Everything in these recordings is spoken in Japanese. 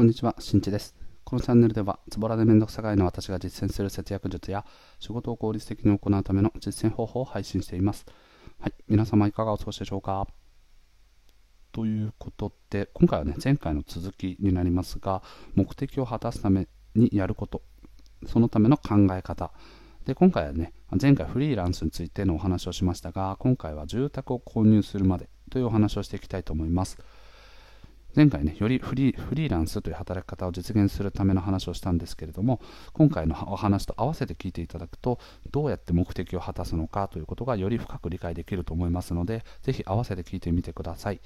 こんにちは、しんちです。このチャンネルでは、ズボラでめんどくさがいの私が実践する節約術や、仕事を効率的に行うための実践方法を配信しています。はい、皆様いかがお過ごしでしょうか？ということで、今回はね、前回の続きになりますが、目的を果たすためにやること、そのための考え方。で、今回はね、前回フリーランスについてのお話をしましたが、今回は住宅を購入するまでというお話をしていきたいと思います。前回ね、よりフリーフリーランスという働き方を実現するための話をしたんですけれども、今回のお話と合わせて聞いていただくと、どうやって目的を果たすのかということがより深く理解できると思いますので、ぜひ合わせて聞いてみてください。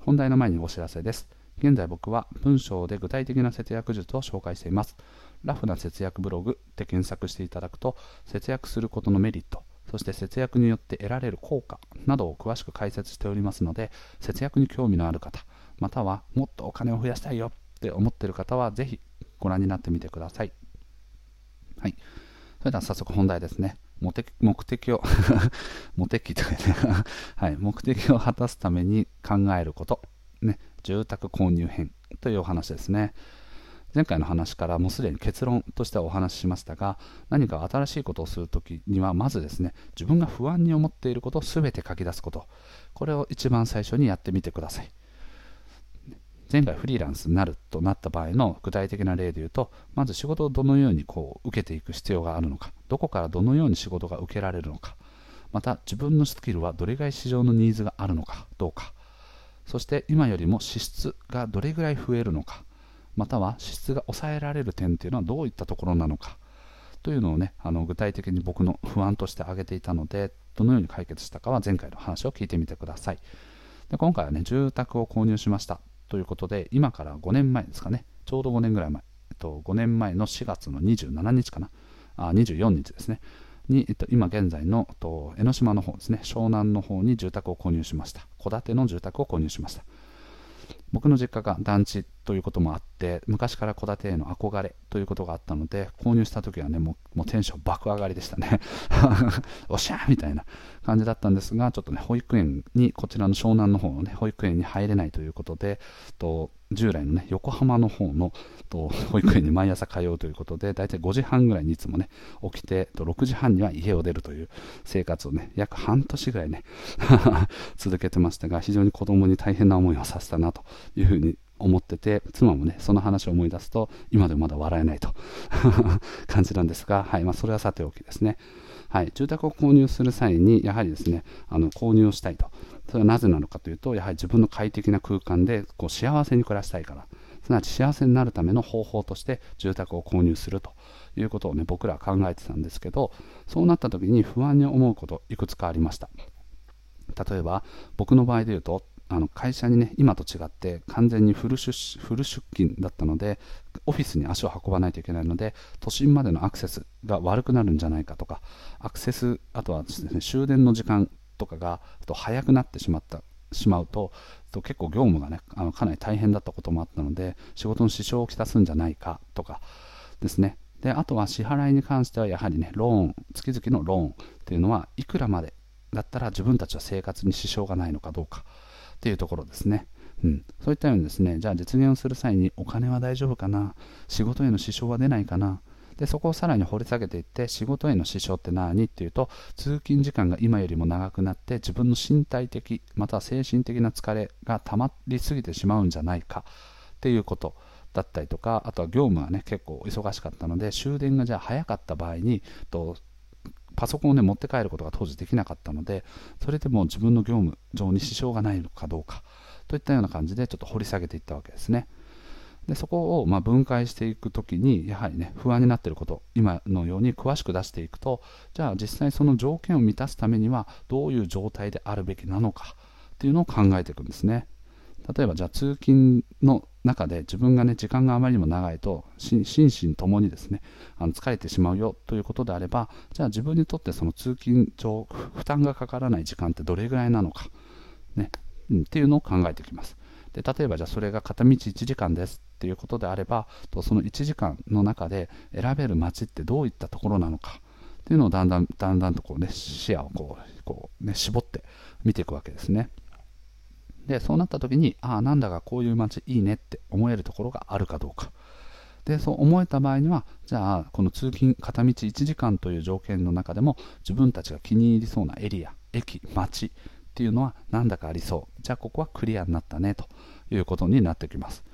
本題の前にお知らせです。現在僕は文章で具体的な節約術を紹介しています。ラフな節約ブログで検索していただくと、節約することのメリット、そして節約によって得られる効果などを詳しく解説しておりますので、節約に興味のある方、またはもっとお金を増やしたいよって思ってる方はぜひご覧になってみてください。はい。それでは早速本題ですね。目的目的を 目的とかね はい、目的を果たすために考えること、ね、住宅購入編というお話ですね。前回の話からもうすでに結論としてはお話ししましたが何か新しいことをするときにはまずですね自分が不安に思っていることを全て書き出すことこれを一番最初にやってみてください前回フリーランスになるとなった場合の具体的な例で言うとまず仕事をどのようにこう受けていく必要があるのかどこからどのように仕事が受けられるのかまた自分のスキルはどれぐらい市場のニーズがあるのかどうかそして今よりも支出がどれぐらい増えるのかまたは支出が抑えられる点というのはどういったところなのかというのをねあの具体的に僕の不安として挙げていたのでどのように解決したかは前回の話を聞いてみてください。で今回はね住宅を購入しました。ということで、今から5年前ですかね、ちょうど5年ぐらい前、えっと、5年前の4月の27日かな、あ24日ですね、に、えっと、今現在の、と、江ノ島の方ですね、湘南の方に住宅を購入しました。戸建ての住宅を購入しました。僕の実家が団地ということもあって昔から戸建てへの憧れということがあったので購入した時はねもうもうテンション爆上がりでしたね。おしゃーみたいな感じだったんですがちょっとね保育園にこちらの湘南の方のね保育園に入れないということでと従来のね、横浜の方のと 保育園に毎朝通うということで、だいたい5時半ぐらいにいつもね、起きて、と6時半には家を出るという生活をね、約半年ぐらいね 続けてましたが、非常に子供に大変な思いをさせたなというふうに思ってて、妻もね、その話を思い出すと、今でもまだ笑えないと 感じなんですが、はい、まあ、それはさておきですね。はい、住宅を購入する際に、やはりですね、あの購入をしたいと。それはなぜなのかというと、やはり自分の快適な空間でこう幸せに暮らしたいから、すなわち幸せになるための方法として住宅を購入するということをね、僕らは考えてたんですけど、そうなった時に不安に思うこと、いくつかありました。例えば、僕の場合で言うと、あの会社にね、今と違って完全にフル出フル出勤だったので、オフィスに足を運ばないといけないので、都心までのアクセスが悪くなるんじゃないかとか、アクセス、あとはですね、終電の時間とかがと早くなってしまったしまうとと結構業務がねあのかなり大変だったこともあったので仕事の支障をきたすんじゃないかとかですね。であとは支払いに関してはやはりねローン月々のローンっていうのはいくらまでだったら自分たちは生活に支障がないのかどうか。っていうところですね。うん、そういったようにですねじゃあ実現をする際にお金は大丈夫かな？仕事への支障は出ないかな？でそこをさらに掘り下げていって仕事への支障って何？っていうと通勤時間が今よりも長くなって自分の身体的または精神的な疲れが溜まりすぎてしまうんじゃないか。っていうことだったりとかあとは業務がね結構忙しかったので終電がじゃあ早かった場合にとパソコンを、ね、持って帰ることが当時できなかったのでそれでも自分の業務上に支障がないのかどうかといったような感じでちょっと掘り下げていったわけですね。でそこをま分解していくときにやはりね不安になっていること今のように詳しく出していくとじゃあ実際その条件を満たすためにはどういう状態であるべきなのかっていうのを考えていくんですね例えばじゃあ通勤の中で自分がね時間があまりにも長いと心身ともにですねあの疲れてしまうよということであればじゃあ自分にとってその通勤上負担がかからない時間ってどれぐらいなのかね、うん、っていうのを考えていきますで例えばじゃあそれが片道1時間ですっていうことであればとその1時間の中で選べる街ってどういったところなのかっていうのをだんだんだんだんとこう、ね、視野をこうこう、ね、絞って見ていくわけですね。でそうなった時にああなんだかこういう街いいねって思えるところがあるかどうか。でそう思えた場合にはじゃあこの通勤片道1時間という条件の中でも自分たちが気に入りそうなエリア駅街っていうのはなんだかありそう。じゃあここはクリアになったねということになってきます。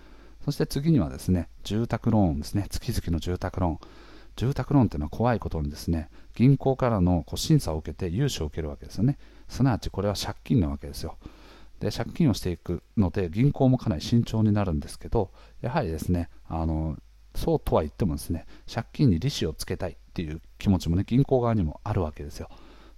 そして次にはですね住宅ローンですね。月々の住宅ローン。住宅ローンっていうのは怖いことにですね銀行からのこう審査を受けて融資を受けるわけですよね。すなわちこれは借金なわけですよ。で借金をしていくので銀行もかなり慎重になるんですけどやはりですねあのそうとは言ってもですね借金に利子をつけたいっていう気持ちもね銀行側にもあるわけですよ。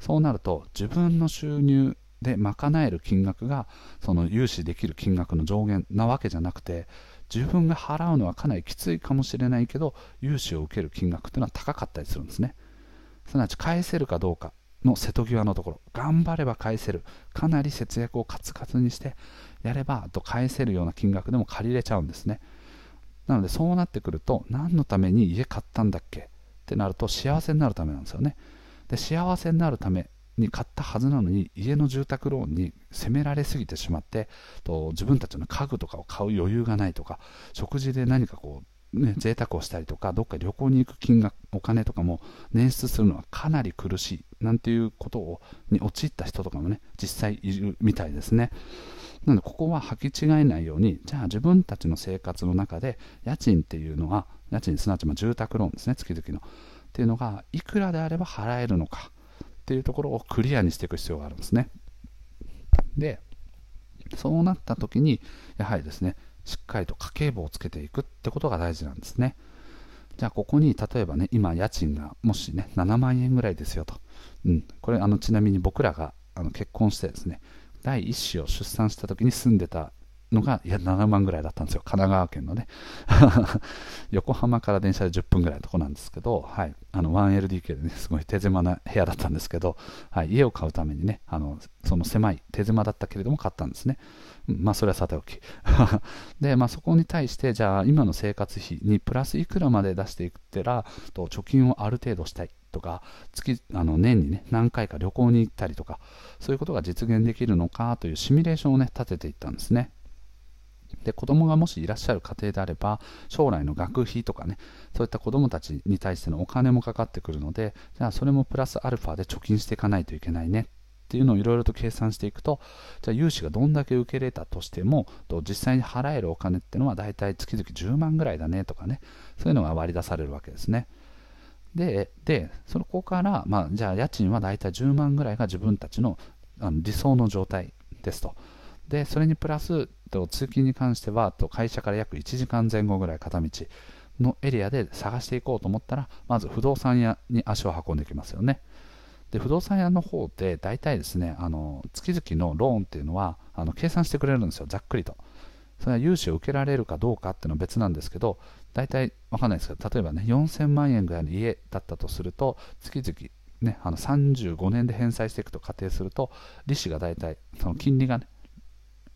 そうなると自分の収入で賄える金額がその融資できる金額の上限なわけじゃなくて自分が払うのはかなりきついかもしれないけど融資を受ける金額というのは高かったりするんですね。すなわち返せるかどうか。の瀬戸際のところ。頑張れば返せる。かなり節約をカツカツにしてやればと返せるような金額でも借りれちゃうんですね。なのでそうなってくると何のために家買ったんだっけ？ってなると幸せになるためなんですよね。で幸せになるために買ったはずなのに家の住宅ローンに責められすぎてしまってと自分たちの家具とかを買う余裕がないとか食事で何かこう、ね、贅沢をしたりとかどっか旅行に行く金額お金とかも捻出するのはかなり苦しい。なんていうことをに陥った人とかもね実際いるみたいですねなのでここは履き違えないようにじゃあ自分たちの生活の中で家賃っていうのは家賃すなわちま住宅ローンですね月々のっていうのがいくらであれば払えるのかっていうところをクリアにしていく必要があるんですね。で、そうなった時に、やはりですね、しっかりと家計簿をつけていくってことが大事なんですね。じゃあ、ここに例えばね、今、家賃がもしね、7万円ぐらいですよと。うん、これ、あのちなみに僕らがあの結婚してですね、第1子を出産した時に住んでたのが、いや、7万ぐらいだったんですよ。神奈川県のね。横浜から電車で10分ぐらいのとこなんですけど、はい。あの、1LDK でね、すごい手狭な部屋だったんですけど、はい。家を買うためにね、あの、その狭い手狭だったけれども買ったんですね。まあ、それはさておき。で、まあ、そこに対して、じゃあ、今の生活費にプラスいくらまで出していくってら、と貯金をある程度したい。とか月あの年に、ね、何回か旅行に行ったりとかそういうことが実現できるのかというシミュレーションを、ね、立てていったんですね。で子供がもしいらっしゃる家庭であれば将来の学費とかねそういった子供たちに対してのお金もかかってくるのでじゃあそれもプラスアルファで貯金していかないといけないねっていうのをいろいろと計算していくとじゃあ融資がどんだけ受け入れたとしても実際に払えるお金っていうのはだいたい月々10万ぐらいだねとかねそういうのが割り出されるわけですね。ででそこから、まあ、じゃあ家賃はだいたい10万ぐらいが自分たちのあの理想の状態ですと。でそれにプラス通勤に関しては会社から約1時間前後ぐらい片道のエリアで探していこうと思ったらまず不動産屋に足を運んできますよね。で不動産屋の方で大体ですねあの月々のローンっていうのはあの計算してくれるんですよ。ざっくりと。それは融資を受けられるかどうかっていうのは別なんですけど大体わかんないですけど例えばね4000万円ぐらいの家だったとすると月々ね、あの35年で返済していくと仮定すると利子が大体その金利がね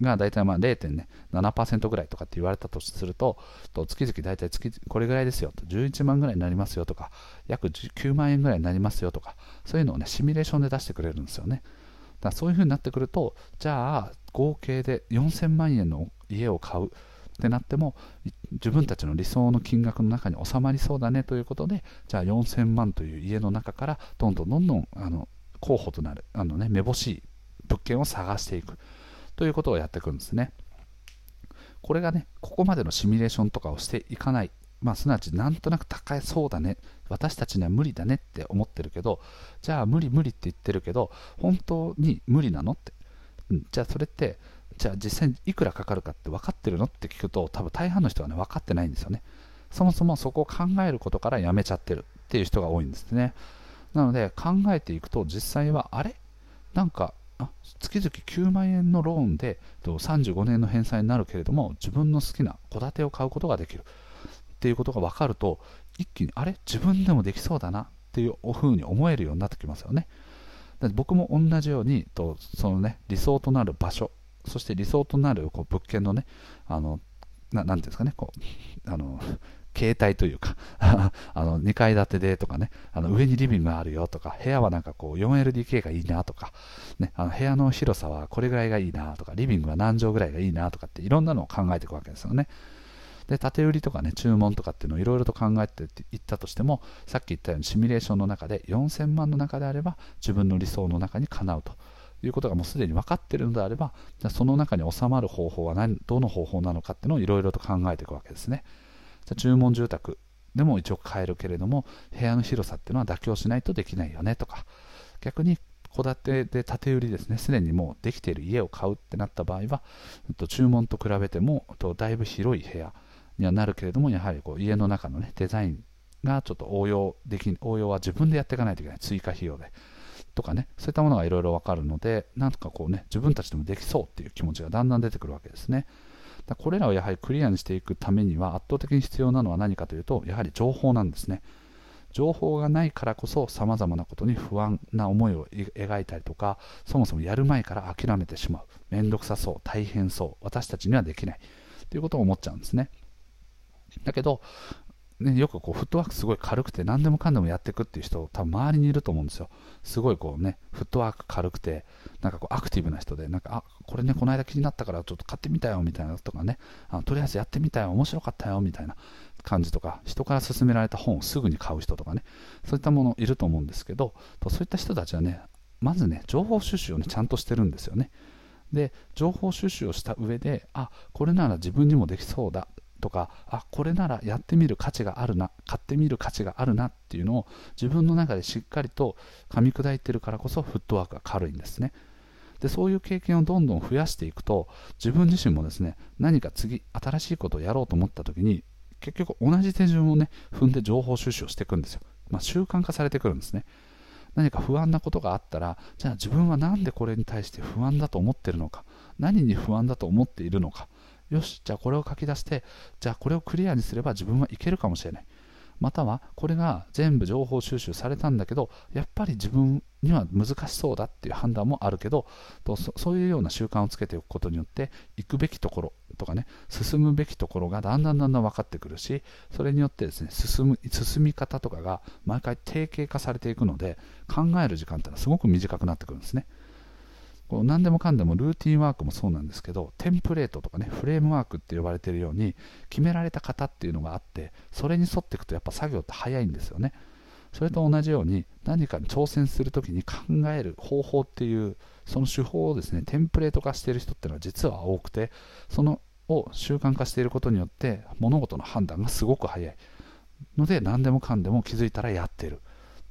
が大体まあ0.7%ぐらいとかって言われたとすると、と月々大体月これぐらいですよと、11万ぐらいになりますよとか、約9万円ぐらいになりますよとか、そういうのをね、シミュレーションで出してくれるんですよね。だそういう風になってくると、じゃあ合計で4000万円の家を買うってなっても、自分たちの理想の金額の中に収まりそうだねということで、じゃあ4000万という家の中から、どんどんどんどんあの候補となる、あのね、めぼしい物件を探していく。ということをやっていくんですね。これがね、ここまでのシミュレーションとかをしていかない、まあ、すなわちなんとなく高いそうだね、私たちには無理だねって思ってるけど、じゃあ無理無理って言ってるけど、本当に無理なのって、うん、じゃあそれって、じゃあ実際にいくらかかるかって分かってるのって聞くと、多分大半の人はね、分かってないんですよね。そもそもそこを考えることからやめちゃってるっていう人が多いんですね。なので考えていくと実際はあれ？なんか月々9万円のローンで35年の返済になるけれども自分の好きな戸建てを買うことができる。っていうことが分かると一気にあれ？自分でもできそうだな。っていうふうに思えるようになってきますよね。僕も同じようにとそのね理想となる場所そして理想となるこう物件のねあのななんていうんですかね、こう、あの、携帯というか あの2階建てでとかね、あの上にリビングがあるよとか、部屋はなんかこう 4LDK がいいなとか、ね、あの部屋の広さはこれぐらいがいいなとか、リビングは何畳ぐらいがいいなとかっていろんなのを考えていくわけですよね。で、縦売りとかね、注文とかっていうのをいろいろと考えていったとしても、さっき言ったようにシミュレーションの中で4000万の中であれば自分の理想の中にかなうと。いうことがもうすでに分かっているのであれば、じゃその中に収まる方法は何どの方法なのかっていうのをいろいろと考えていくわけですね。じゃ注文住宅。でも一応買えるけれども、部屋の広さっていうのは妥協しないとできないよねとか、逆に戸建てで建て売りですね、すでにもうできている家を買うってなった場合は、注文と比べてもだいぶ広い部屋にはなるけれども、やはりこう家の中の、ね、デザインがちょっと応用でき応用は自分でやっていかないといけない、追加費用で。とかね、そういったものがいろいろ分かるので、なんとかこうね、自分たちでもできそうっていう気持ちがだんだん出てくるわけですね。だこれらをやはりクリアにしていくためには圧倒的に必要なのは何かというと、やはり情報なんですね。情報がないからこそ様々なことに不安な思いを描いたりとか、そもそもやる前から諦めてしまう。めんどくさそう、大変そう、私たちにはできない。ということを思っちゃうんですね。だけど、ね、よくこうフットワークすごい軽くて何でもかんでもやっていくっていう人多分周りにいると思うんですよ。すごいこうね、フットワーク軽くて、なんかこうアクティブな人で、なんか、あ、これね、この間気になったからちょっと買ってみたよみたいなとかね、あとりあえずやってみたよ、面白かったよみたいな感じとか、人から勧められた本をすぐに買う人とかね、そういったものいると思うんですけど、そういった人たちはね、まずね、情報収集をね、ちゃんとしてるんですよね。で、情報収集をした上で、あ、これなら自分にもできそうだとか、あ、これならやってみる価値があるな、買ってみる価値があるなっていうのを自分の中でしっかりと噛み砕いてるからこそフットワークが軽いんですね。で、そういう経験をどんどん増やしていくと、自分自身もですね、何か次、新しいことをやろうと思った時に、結局同じ手順をね、踏んで情報収集をしていくんですよ。まあ、習慣化されてくるんですね。何か不安なことがあったら、じゃあ自分は何でこれに対して不安だと思ってるのか、何に不安だと思っているのか、よし、じゃあこれを書き出して、じゃあこれをクリアにすれば自分はいけるかもしれない。または、これが全部情報収集されたんだけど、やっぱり自分には難しそうだっていう判断もあるけど、とそういうような習慣をつけておくことによって、行くべきところとかね、進むべきところがだんだんだんだん分かってくるし、それによってですね、進む進み方とかが毎回定型化されていくので、考える時間ってのはすごく短くなってくるんですね。こう何でもかんでもルーティンワークもそうなんですけどテンプレートとかねフレームワークって呼ばれているように決められた型っていうのがあってそれに沿っていくとやっぱ作業って早いんですよね。それと同じように何かに挑戦するときに考える方法っていうその手法をですねテンプレート化している人っていうのは実は多くてそのを習慣化していることによって物事の判断がすごく早い。ので何でもかんでも気づいたらやってるっ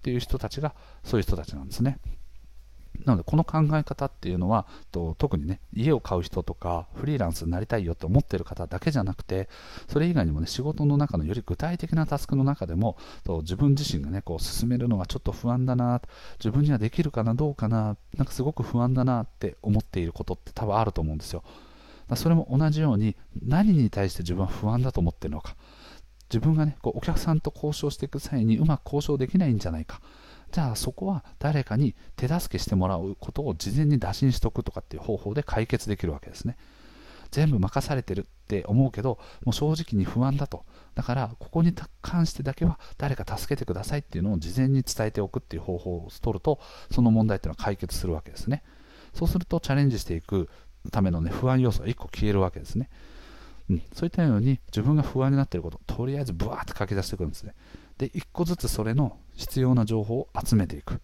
ていう人たちがそういう人たちなんですね。なので、この考え方っていうのは、と特にね、家を買う人とか、フリーランスになりたいよって思ってる方だけじゃなくて、それ以外にもね、仕事の中のより具体的なタスクの中でも、と自分自身がね、こう進めるのがちょっと不安だな、自分にはできるかな、どうかな、なんかすごく不安だなって思っていることって多分あると思うんですよ。それも同じように、何に対して自分は不安だと思ってるのか。自分がね、こうお客さんと交渉していく際にうまく交渉できないんじゃないか。じゃあそこは誰かに手助けしてもらうことを事前に打診しておくとかっていう方法で解決できるわけですね。全部任されてるって思うけど、もう正直に不安だと。だから、ここに関してだけは誰か助けてくださいっていうのを事前に伝えておくっていう方法を取ると、その問題っていうのは解決するわけですね。そうするとチャレンジしていくための、ね、不安要素が1個消えるわけですね。うん、そういったように自分が不安になっていること、とりあえずブワーって書き出していくんですね。で、1個ずつそれの必要な情報を集めていく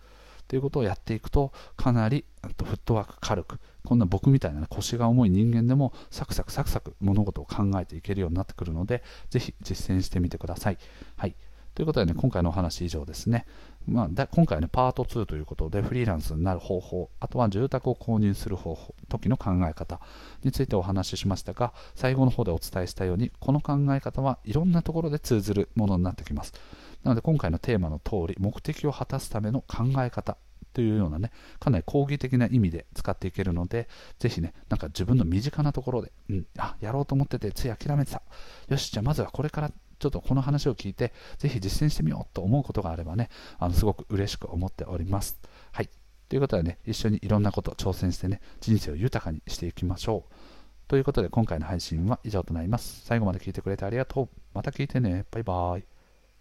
ということをやっていくとかなりフットワーク軽くこんな僕みたいな、腰が重い人間でもサクサクサクサク物事を考えていけるようになってくるのでぜひ実践してみてください。はいということでね、今回のお話以上ですね。まあ、今回はね、パート2ということで、フリーランスになる方法、あとは住宅を購入する方法、時の考え方についてお話ししましたが、最後の方でお伝えしたように、この考え方はいろんなところで通ずるものになってきます。なので今回のテーマの通り、目的を果たすための考え方というようなね、かなり講義的な意味で使っていけるので、ぜひね、なんか自分の身近なところで、うん、あ、やろうと思ってて、つい諦めてた。よし、じゃあまずはこれからちょっとこの話を聞いて、ぜひ実践してみようと思うことがあればね、あのすごく嬉しく思っております。はい。ということでね、一緒にいろんなこと挑戦してね、人生を豊かにしていきましょう。ということで今回の配信は以上となります。最後まで聞いてくれてありがとう。また聞いてね。バイバイ。